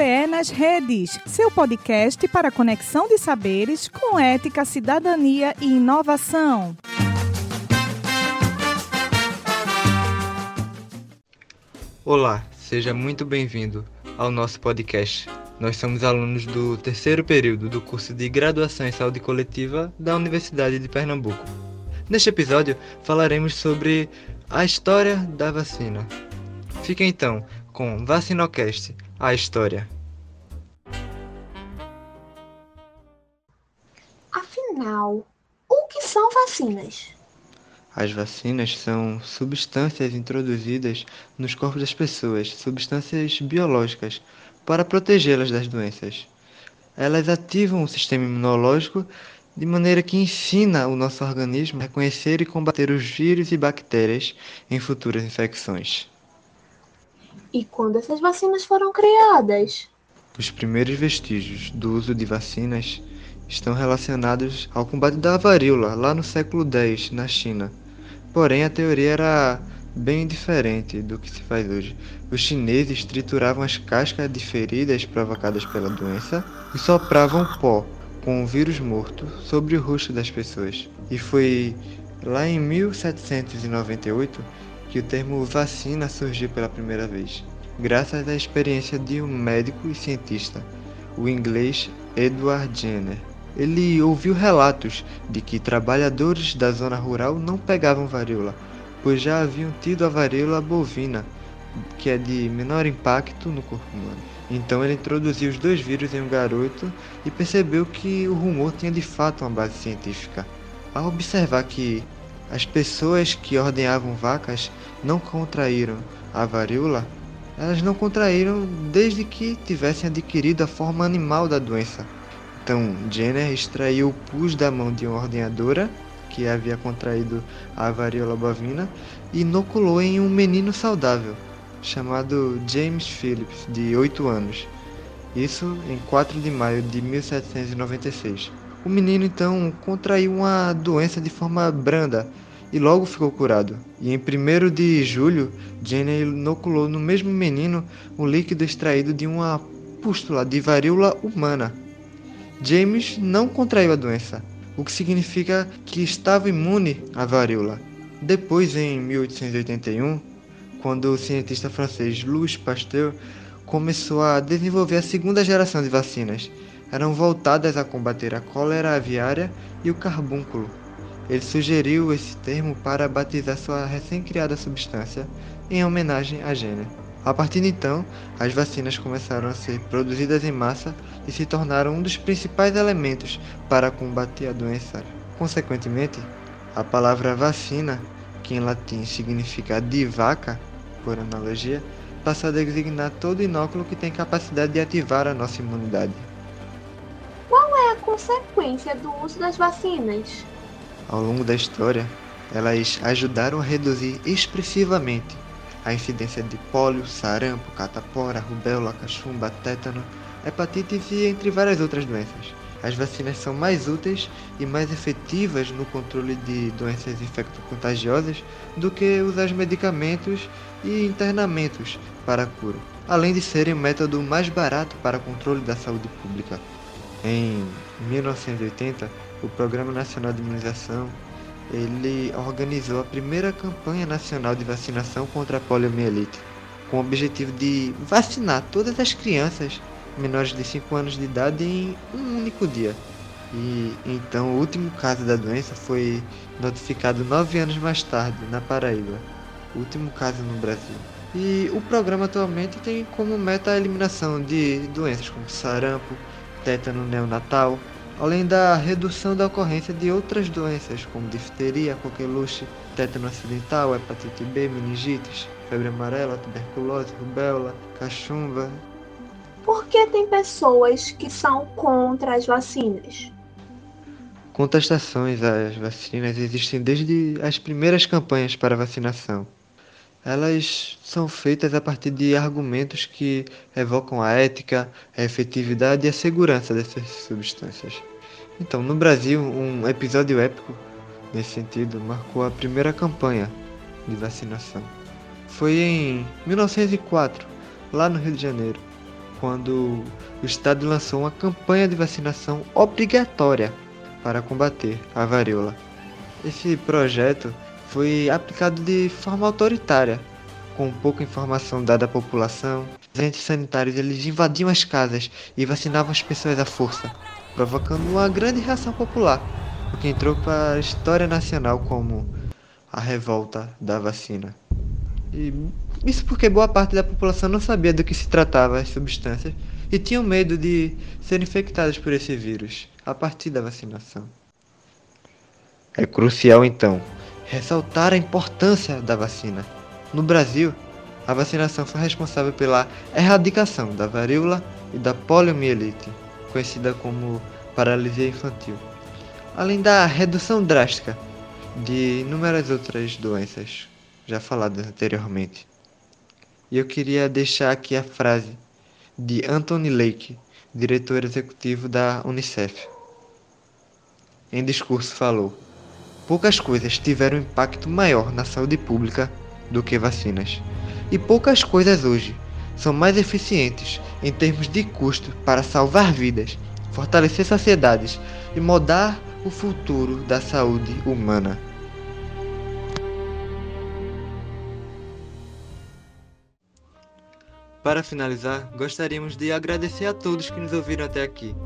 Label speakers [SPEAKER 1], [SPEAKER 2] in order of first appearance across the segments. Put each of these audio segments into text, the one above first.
[SPEAKER 1] nas Redes, seu podcast para conexão de saberes com ética, cidadania e inovação.
[SPEAKER 2] Olá, seja muito bem-vindo ao nosso podcast. Nós somos alunos do terceiro período do curso de Graduação em Saúde Coletiva da Universidade de Pernambuco. Neste episódio, falaremos sobre a história da vacina. Fique então com Vacinocast, a história.
[SPEAKER 3] Afinal, o que são vacinas?
[SPEAKER 2] As vacinas são substâncias introduzidas nos corpos das pessoas, substâncias biológicas, para protegê-las das doenças. Elas ativam o sistema imunológico de maneira que ensina o nosso organismo a reconhecer e combater os vírus e bactérias em futuras infecções.
[SPEAKER 3] E quando essas vacinas foram criadas?
[SPEAKER 2] Os primeiros vestígios do uso de vacinas estão relacionados ao combate da varíola lá no século X, na China. Porém, a teoria era bem diferente do que se faz hoje. Os chineses trituravam as cascas de feridas provocadas pela doença e sopravam pó com o vírus morto sobre o rosto das pessoas. E foi lá em 1798 que o termo vacina surgiu pela primeira vez, graças à experiência de um médico e cientista, o inglês Edward Jenner. Ele ouviu relatos de que trabalhadores da zona rural não pegavam varíola, pois já haviam tido a varíola bovina, que é de menor impacto no corpo humano. Então ele introduziu os dois vírus em um garoto e percebeu que o rumor tinha de fato uma base científica. Ao observar que as pessoas que ordenhavam vacas não contraíram a varíola, elas não contraíram desde que tivessem adquirido a forma animal da doença. Então, Jenner extraiu o pus da mão de uma ordenhadora que havia contraído a varíola bovina e inoculou em um menino saudável chamado James Phillips, de 8 anos. Isso em 4 de maio de 1796. O menino então contraiu uma doença de forma branda e logo ficou curado. E em 1 de julho, Jenner inoculou no mesmo menino um líquido extraído de uma pústula de varíola humana. James não contraiu a doença, o que significa que estava imune à varíola. Depois, em 1881, quando o cientista francês Louis Pasteur começou a desenvolver a segunda geração de vacinas. Eram voltadas a combater a cólera aviária e o carbúnculo. Ele sugeriu esse termo para batizar sua recém-criada substância em homenagem a Jenner. A partir de então, as vacinas começaram a ser produzidas em massa e se tornaram um dos principais elementos para combater a doença. Consequentemente, a palavra vacina, que em latim significa de vaca, por analogia, passa a designar todo inóculo que tem capacidade de ativar a nossa imunidade.
[SPEAKER 3] Consequência do uso das vacinas?
[SPEAKER 2] Ao longo da história, elas ajudaram a reduzir expressivamente a incidência de pólio, sarampo, catapora, rubéola, cachumba, tétano, hepatites e entre várias outras doenças. As vacinas são mais úteis e mais efetivas no controle de doenças infecto-contagiosas do que usar medicamentos e internamentos para a cura, além de serem o método mais barato para controle da saúde pública. Em 1980, o Programa Nacional de Imunização ele organizou a primeira campanha nacional de vacinação contra a poliomielite, com o objetivo de vacinar todas as crianças menores de 5 anos de idade em um único dia. E então o último caso da doença foi notificado nove anos mais tarde, na Paraíba. O último caso no Brasil. E o programa atualmente tem como meta a eliminação de doenças como sarampo, tétano neonatal, além da redução da ocorrência de outras doenças como difteria, coqueluche, tétano acidental, hepatite B, meningites, febre amarela, tuberculose, rubéola, cachumba,
[SPEAKER 3] por que tem pessoas que são contra as vacinas?
[SPEAKER 2] Contestações às vacinas existem desde as primeiras campanhas para vacinação. Elas são feitas a partir de argumentos que evocam a ética, a efetividade e a segurança dessas substâncias. Então, no Brasil, um episódio épico nesse sentido marcou a primeira campanha de vacinação. Foi em 1904, lá no Rio de Janeiro quando o Estado lançou uma campanha de vacinação obrigatória para combater a varíola. Esse projeto foi aplicado de forma autoritária, com pouca informação dada à população. Os agentes sanitários eles invadiam as casas e vacinavam as pessoas à força, provocando uma grande reação popular, o que entrou para a história nacional como a revolta da vacina. E isso porque boa parte da população não sabia do que se tratava as substâncias e tinham medo de ser infectadas por esse vírus a partir da vacinação. É crucial então ressaltar a importância da vacina. No Brasil, a vacinação foi responsável pela erradicação da varíola e da poliomielite, conhecida como paralisia infantil, além da redução drástica de inúmeras outras doenças já faladas anteriormente. E eu queria deixar aqui a frase de Anthony Lake, diretor executivo da Unicef. Em discurso falou: Poucas coisas tiveram impacto maior na saúde pública do que vacinas. E poucas coisas hoje são mais eficientes em termos de custo para salvar vidas, fortalecer sociedades e mudar o futuro da saúde humana. Para finalizar, gostaríamos de agradecer a todos que nos ouviram até aqui.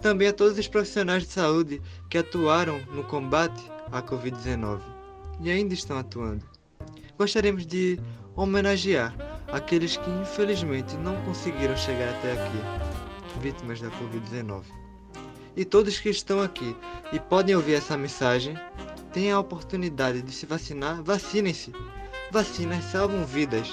[SPEAKER 2] Também a todos os profissionais de saúde que atuaram no combate à Covid-19 e ainda estão atuando. Gostaríamos de homenagear aqueles que infelizmente não conseguiram chegar até aqui, vítimas da Covid-19. E todos que estão aqui e podem ouvir essa mensagem, têm a oportunidade de se vacinar, vacinem-se. Vacinas salvam vidas.